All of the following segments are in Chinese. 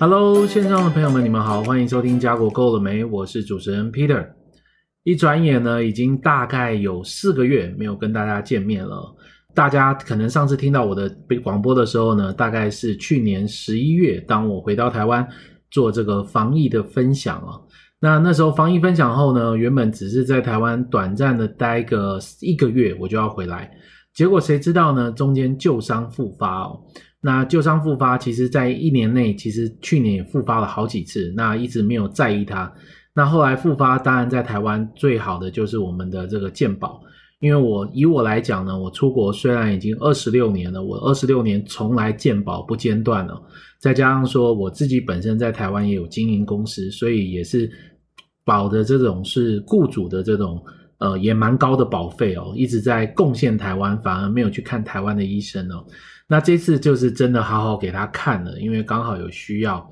Hello，线上的朋友们，你们好，欢迎收听家国够了没？我是主持人 Peter。一转眼呢，已经大概有四个月没有跟大家见面了。大家可能上次听到我的广播的时候呢，大概是去年十一月，当我回到台湾做这个防疫的分享啊。那那时候防疫分享后呢，原本只是在台湾短暂的待个一个月，我就要回来。结果谁知道呢？中间旧伤复发哦。那旧伤复发，其实在一年内，其实去年也复发了好几次，那一直没有在意它。那后来复发，当然在台湾最好的就是我们的这个健保，因为我以我来讲呢，我出国虽然已经二十六年了，我二十六年从来健保不间断了，再加上说我自己本身在台湾也有经营公司，所以也是保的这种是雇主的这种呃也蛮高的保费哦，一直在贡献台湾，反而没有去看台湾的医生哦。那这次就是真的好好给他看了，因为刚好有需要。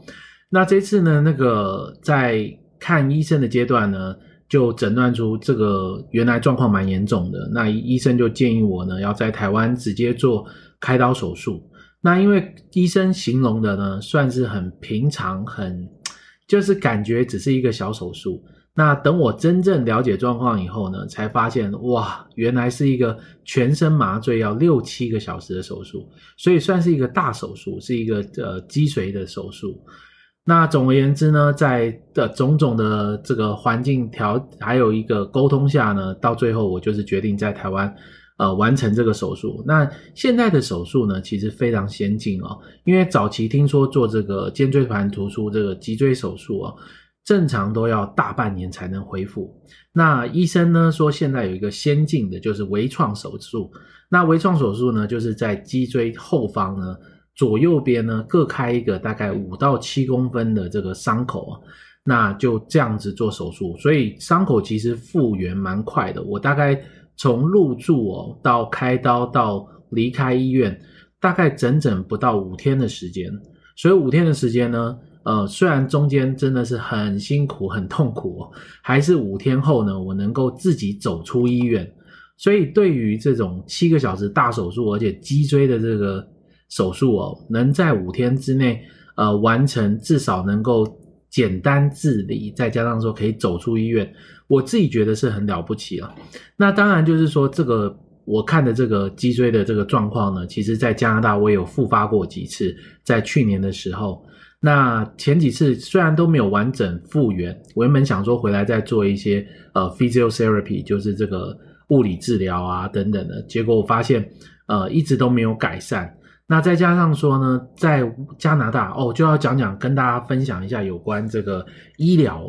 那这次呢，那个在看医生的阶段呢，就诊断出这个原来状况蛮严重的。那医生就建议我呢，要在台湾直接做开刀手术。那因为医生形容的呢，算是很平常，很就是感觉只是一个小手术。那等我真正了解状况以后呢，才发现哇，原来是一个全身麻醉要六七个小时的手术，所以算是一个大手术，是一个呃脊髓的手术。那总而言之呢，在的种种的这个环境调，还有一个沟通下呢，到最后我就是决定在台湾呃完成这个手术。那现在的手术呢，其实非常先进哦，因为早期听说做这个肩椎盘突出这个脊椎手术哦。正常都要大半年才能恢复。那医生呢说，现在有一个先进的，就是微创手术。那微创手术呢，就是在脊椎后方呢，左右边呢各开一个大概五到七公分的这个伤口，那就这样子做手术。所以伤口其实复原蛮快的。我大概从入住哦到开刀到离开医院，大概整整不到五天的时间。所以五天的时间呢。呃，虽然中间真的是很辛苦、很痛苦哦，还是五天后呢，我能够自己走出医院。所以对于这种七个小时大手术，而且脊椎的这个手术哦，能在五天之内呃完成，至少能够简单自理，再加上说可以走出医院，我自己觉得是很了不起啊。那当然就是说，这个我看的这个脊椎的这个状况呢，其实在加拿大我也有复发过几次，在去年的时候。那前几次虽然都没有完整复原，我原本想说回来再做一些呃 physiotherapy，就是这个物理治疗啊等等的，结果我发现呃一直都没有改善。那再加上说呢，在加拿大哦，就要讲讲跟大家分享一下有关这个医疗。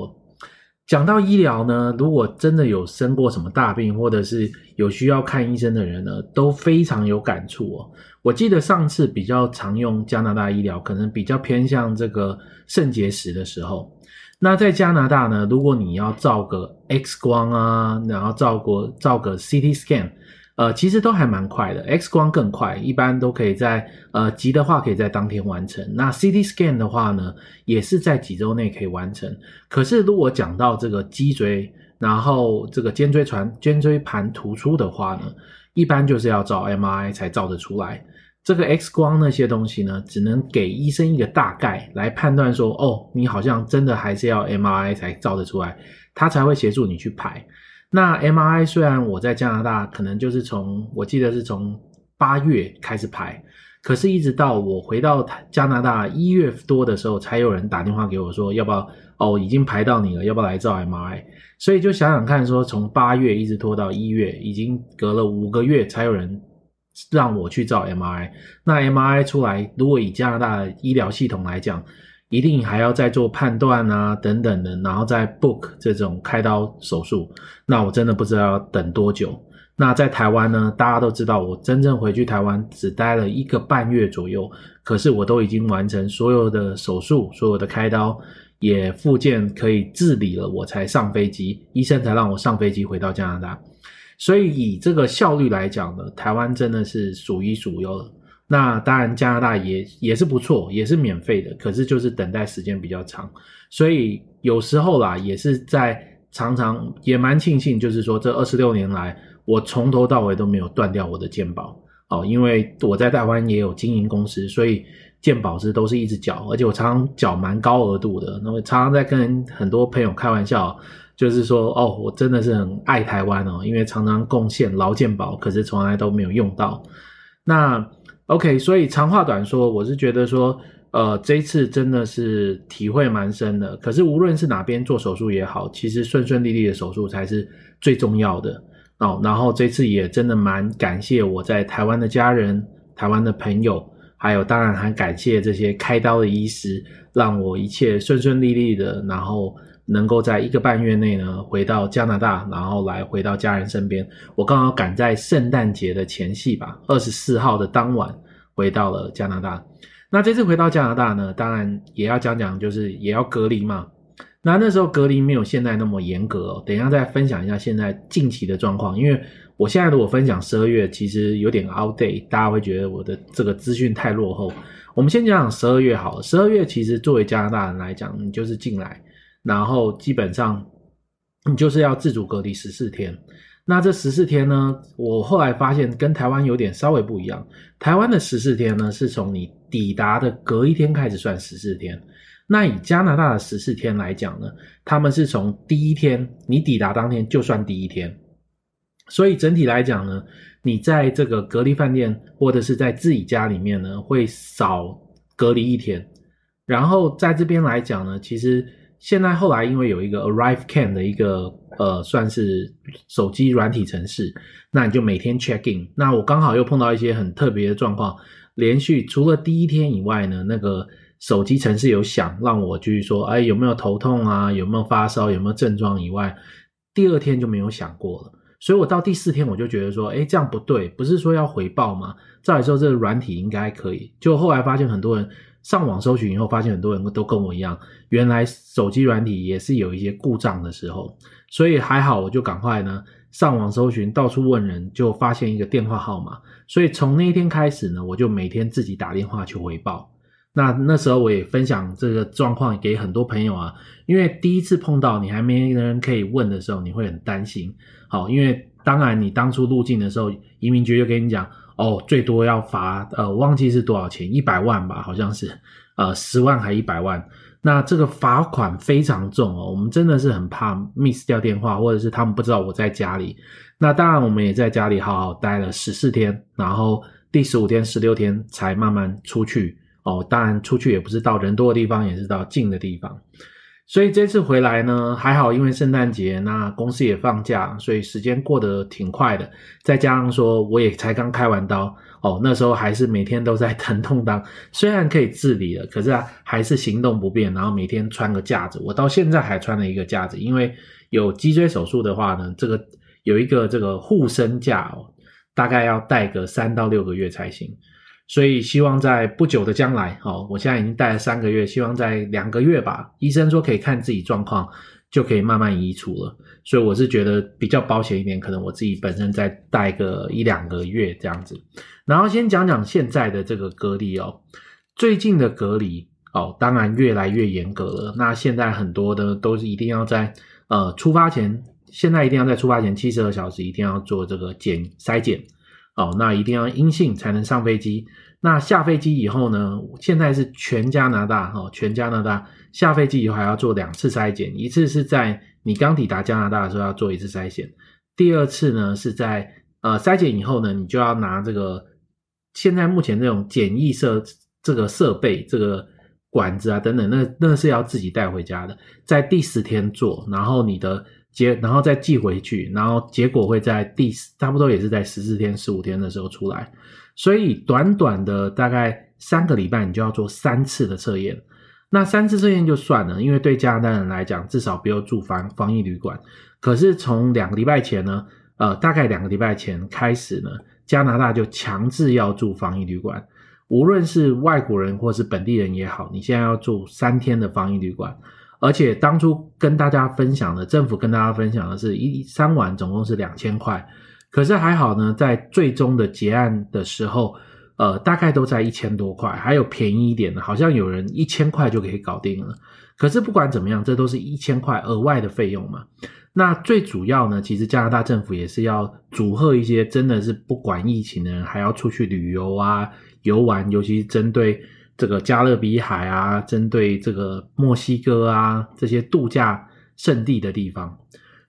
讲到医疗呢，如果真的有生过什么大病，或者是有需要看医生的人呢，都非常有感触哦。我记得上次比较常用加拿大医疗，可能比较偏向这个肾结石的时候。那在加拿大呢，如果你要照个 X 光啊，然后照个照个 CT scan，呃，其实都还蛮快的。X 光更快，一般都可以在呃急的话可以在当天完成。那 CT scan 的话呢，也是在几周内可以完成。可是如果讲到这个脊椎，然后这个肩椎传肩椎盘突出的话呢，一般就是要照 MRI 才照得出来。这个 X 光那些东西呢，只能给医生一个大概来判断说，哦，你好像真的还是要 MRI 才照得出来，他才会协助你去排。那 MRI 虽然我在加拿大可能就是从我记得是从八月开始排，可是一直到我回到加拿大一月多的时候，才有人打电话给我说，要不要哦，已经排到你了，要不要来照 MRI？所以就想想看，说从八月一直拖到一月，已经隔了五个月才有人。让我去照 MRI，那 MRI 出来，如果以加拿大的医疗系统来讲，一定还要再做判断啊，等等的，然后再 book 这种开刀手术，那我真的不知道要等多久。那在台湾呢，大家都知道，我真正回去台湾只待了一个半月左右，可是我都已经完成所有的手术，所有的开刀，也复健可以自理了，我才上飞机，医生才让我上飞机回到加拿大。所以以这个效率来讲呢，台湾真的是数一数二。那当然加拿大也也是不错，也是免费的，可是就是等待时间比较长。所以有时候啦，也是在常常也蛮庆幸，就是说这二十六年来，我从头到尾都没有断掉我的健保哦，因为我在台湾也有经营公司，所以健保是都是一直缴，而且我常常缴蛮高额度的。那我常常在跟很多朋友开玩笑，就是说哦，我真的是很爱台湾哦，因为常常贡献劳健保，可是从来都没有用到。那 OK，所以长话短说，我是觉得说。呃，这次真的是体会蛮深的。可是无论是哪边做手术也好，其实顺顺利利的手术才是最重要的哦。然后这次也真的蛮感谢我在台湾的家人、台湾的朋友，还有当然还感谢这些开刀的医师，让我一切顺顺利利的，然后能够在一个半月内呢回到加拿大，然后来回到家人身边。我刚好赶在圣诞节的前夕吧，二十四号的当晚回到了加拿大。那这次回到加拿大呢，当然也要讲讲，就是也要隔离嘛。那那时候隔离没有现在那么严格哦。等一下再分享一下现在近期的状况，因为我现在如果分享十二月，其实有点 outdate，大家会觉得我的这个资讯太落后。我们先讲讲十二月好了。十二月其实作为加拿大人来讲，你就是进来，然后基本上你就是要自主隔离十四天。那这十四天呢，我后来发现跟台湾有点稍微不一样。台湾的十四天呢，是从你抵达的隔一天开始算十四天。那以加拿大的十四天来讲呢，他们是从第一天你抵达当天就算第一天。所以整体来讲呢，你在这个隔离饭店或者是在自己家里面呢，会少隔离一天。然后在这边来讲呢，其实。现在后来因为有一个 ArriveCan 的一个呃算是手机软体程式，那你就每天 check in。那我刚好又碰到一些很特别的状况，连续除了第一天以外呢，那个手机程式有响，让我继续说，哎，有没有头痛啊？有没有发烧？有没有症状以外，第二天就没有想过了。所以我到第四天我就觉得说，哎，这样不对，不是说要回报吗？照理说这个软体应该可以。就后来发现很多人。上网搜寻以后，发现很多人都跟我一样，原来手机软体也是有一些故障的时候，所以还好，我就赶快呢上网搜寻，到处问人，就发现一个电话号码，所以从那一天开始呢，我就每天自己打电话去回报。那那时候我也分享这个状况给很多朋友啊，因为第一次碰到你还没人可以问的时候，你会很担心。好，因为当然你当初入境的时候，移民局就跟你讲。哦，最多要罚，呃，忘记是多少钱，一百万吧，好像是，呃，十万还一百万。那这个罚款非常重哦，我们真的是很怕 miss 掉电话，或者是他们不知道我在家里。那当然，我们也在家里好好待了十四天，然后第十五天、十六天才慢慢出去。哦，当然出去也不是到人多的地方，也是到近的地方。所以这次回来呢，还好，因为圣诞节，那公司也放假，所以时间过得挺快的。再加上说，我也才刚开完刀，哦，那时候还是每天都在 疼痛当，虽然可以自理了，可是啊，还是行动不便，然后每天穿个架子。我到现在还穿了一个架子，因为有脊椎手术的话呢，这个有一个这个护身架哦，大概要戴个三到六个月才行。所以希望在不久的将来，哦，我现在已经戴了三个月，希望在两个月吧，医生说可以看自己状况，就可以慢慢移除了。所以我是觉得比较保险一点，可能我自己本身再戴个一两个月这样子。然后先讲讲现在的这个隔离哦，最近的隔离哦，当然越来越严格了。那现在很多的都是一定要在呃出发前，现在一定要在出发前七十二小时一定要做这个检筛检。哦，那一定要阴性才能上飞机。那下飞机以后呢？现在是全加拿大哈，全加拿大下飞机以后还要做两次筛检，一次是在你刚抵达加拿大的时候要做一次筛检，第二次呢是在呃筛检以后呢，你就要拿这个现在目前这种检疫设这个设备、这个管子啊等等，那那是要自己带回家的，在第十天做，然后你的。结，然后再寄回去，然后结果会在第差不多也是在十四天、十五天的时候出来，所以短短的大概三个礼拜，你就要做三次的测验。那三次测验就算了，因为对加拿大人来讲，至少不要住防防疫旅馆。可是从两个礼拜前呢，呃，大概两个礼拜前开始呢，加拿大就强制要住防疫旅馆，无论是外国人或是本地人也好，你现在要住三天的防疫旅馆。而且当初跟大家分享的，政府跟大家分享的是一三晚总共是两千块，可是还好呢，在最终的结案的时候，呃，大概都在一千多块，还有便宜一点的，好像有人一千块就可以搞定了。可是不管怎么样，这都是一千块额外的费用嘛。那最主要呢，其实加拿大政府也是要祝贺一些真的是不管疫情的人，还要出去旅游啊、游玩，尤其是针对这个加勒比海啊、针对这个墨西哥啊这些度假胜地的地方。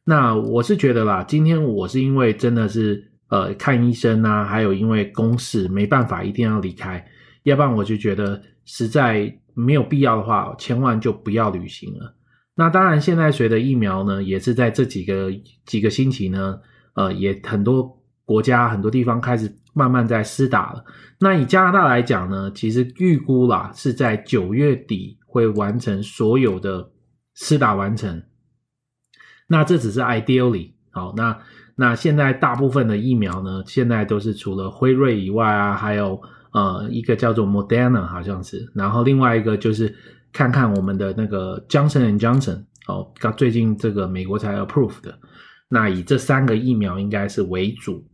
那我是觉得啦，今天我是因为真的是呃看医生啊，还有因为公事没办法一定要离开，要不然我就觉得实在没有必要的话，千万就不要旅行了。那当然，现在随着疫苗呢，也是在这几个几个星期呢，呃，也很多国家很多地方开始慢慢在施打了。那以加拿大来讲呢，其实预估啦是在九月底会完成所有的施打完成。那这只是 ideally 好，那那现在大部分的疫苗呢，现在都是除了辉瑞以外啊，还有呃一个叫做 Moderna 好像是，然后另外一个就是。看看我们的那个 Johnson and Johnson 哦，刚最近这个美国才 approve 的，那以这三个疫苗应该是为主。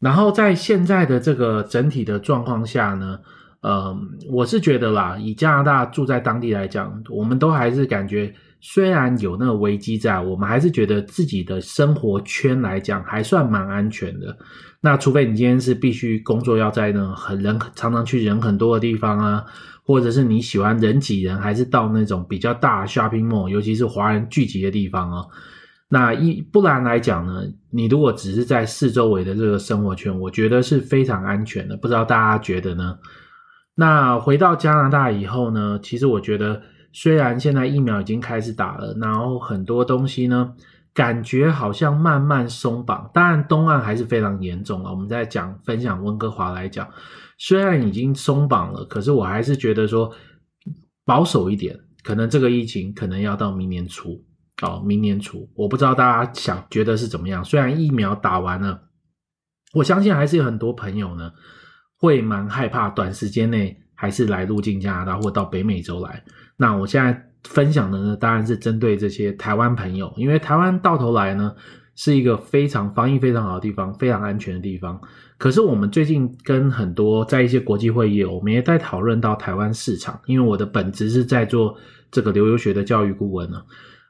然后在现在的这个整体的状况下呢，呃，我是觉得啦，以加拿大住在当地来讲，我们都还是感觉虽然有那个危机在，我们还是觉得自己的生活圈来讲还算蛮安全的。那除非你今天是必须工作要在那很人常常去人很多的地方啊。或者是你喜欢人挤人，还是到那种比较大 shopping mall，尤其是华人聚集的地方哦。那一不然来讲呢，你如果只是在四周围的这个生活圈，我觉得是非常安全的。不知道大家觉得呢？那回到加拿大以后呢，其实我觉得虽然现在疫苗已经开始打了，然后很多东西呢，感觉好像慢慢松绑。当然东岸还是非常严重啊。我们在讲分享温哥华来讲。虽然已经松绑了，可是我还是觉得说保守一点，可能这个疫情可能要到明年初哦，明年初我不知道大家想觉得是怎么样。虽然疫苗打完了，我相信还是有很多朋友呢会蛮害怕，短时间内还是来入境加拿大或到北美洲来。那我现在分享的呢，当然是针对这些台湾朋友，因为台湾到头来呢是一个非常防疫非常好的地方，非常安全的地方。可是我们最近跟很多在一些国际会议，我们也在讨论到台湾市场，因为我的本职是在做这个留游学的教育顾问呢。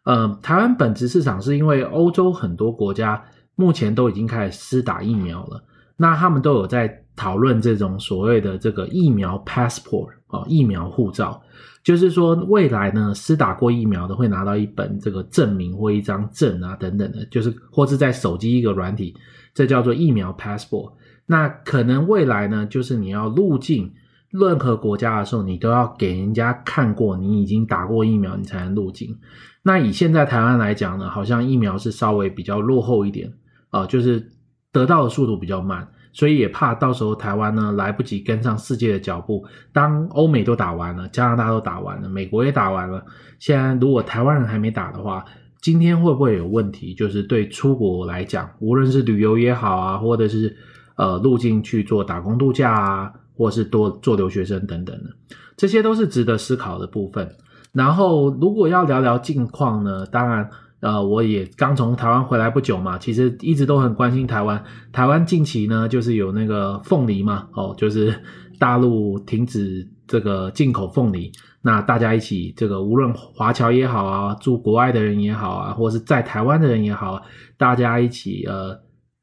呃，台湾本质市场是因为欧洲很多国家目前都已经开始施打疫苗了，那他们都有在讨论这种所谓的这个疫苗 passport 哦，疫苗护照，就是说未来呢，施打过疫苗的会拿到一本这个证明或一张证啊等等的，就是或是在手机一个软体，这叫做疫苗 passport。那可能未来呢，就是你要入境任何国家的时候，你都要给人家看过你已经打过疫苗，你才能入境。那以现在台湾来讲呢，好像疫苗是稍微比较落后一点啊，就是得到的速度比较慢，所以也怕到时候台湾呢来不及跟上世界的脚步。当欧美都打完了，加拿大都打完了，美国也打完了，现在如果台湾人还没打的话，今天会不会有问题？就是对出国来讲，无论是旅游也好啊，或者是呃，入境去做打工度假啊，或是多做留学生等等的，这些都是值得思考的部分。然后，如果要聊聊近况呢，当然，呃，我也刚从台湾回来不久嘛，其实一直都很关心台湾。台湾近期呢，就是有那个凤梨嘛，哦，就是大陆停止这个进口凤梨，那大家一起这个，无论华侨也好啊，住国外的人也好啊，或是在台湾的人也好，大家一起呃。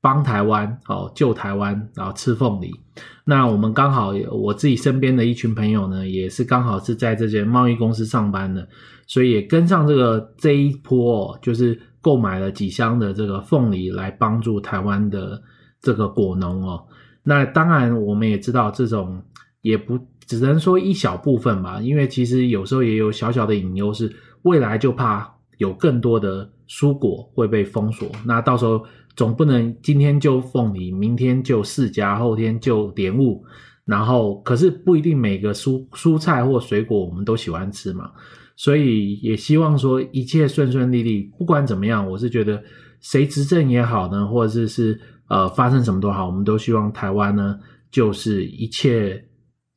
帮台湾哦，救台湾，然后吃凤梨。那我们刚好，我自己身边的一群朋友呢，也是刚好是在这间贸易公司上班的，所以也跟上这个这一波，就是购买了几箱的这个凤梨来帮助台湾的这个果农哦。那当然，我们也知道这种也不只能说一小部分吧，因为其实有时候也有小小的隐忧，是未来就怕有更多的蔬果会被封锁，那到时候。总不能今天就凤梨，明天就释迦，后天就莲雾，然后可是不一定每个蔬蔬菜或水果我们都喜欢吃嘛，所以也希望说一切顺顺利利。不管怎么样，我是觉得谁执政也好呢，或者是是呃发生什么都好，我们都希望台湾呢就是一切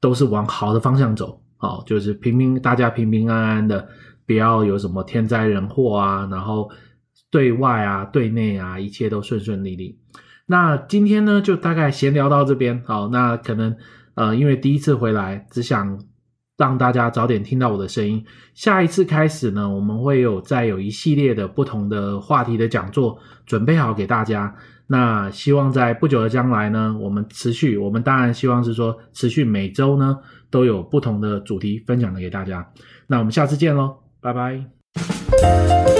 都是往好的方向走，好，就是平平大家平平安安的，不要有什么天灾人祸啊，然后。对外啊，对内啊，一切都顺顺利利。那今天呢，就大概闲聊到这边。好，那可能呃，因为第一次回来，只想让大家早点听到我的声音。下一次开始呢，我们会有再有一系列的不同的话题的讲座准备好给大家。那希望在不久的将来呢，我们持续，我们当然希望是说持续每周呢都有不同的主题分享的给大家。那我们下次见喽，拜拜。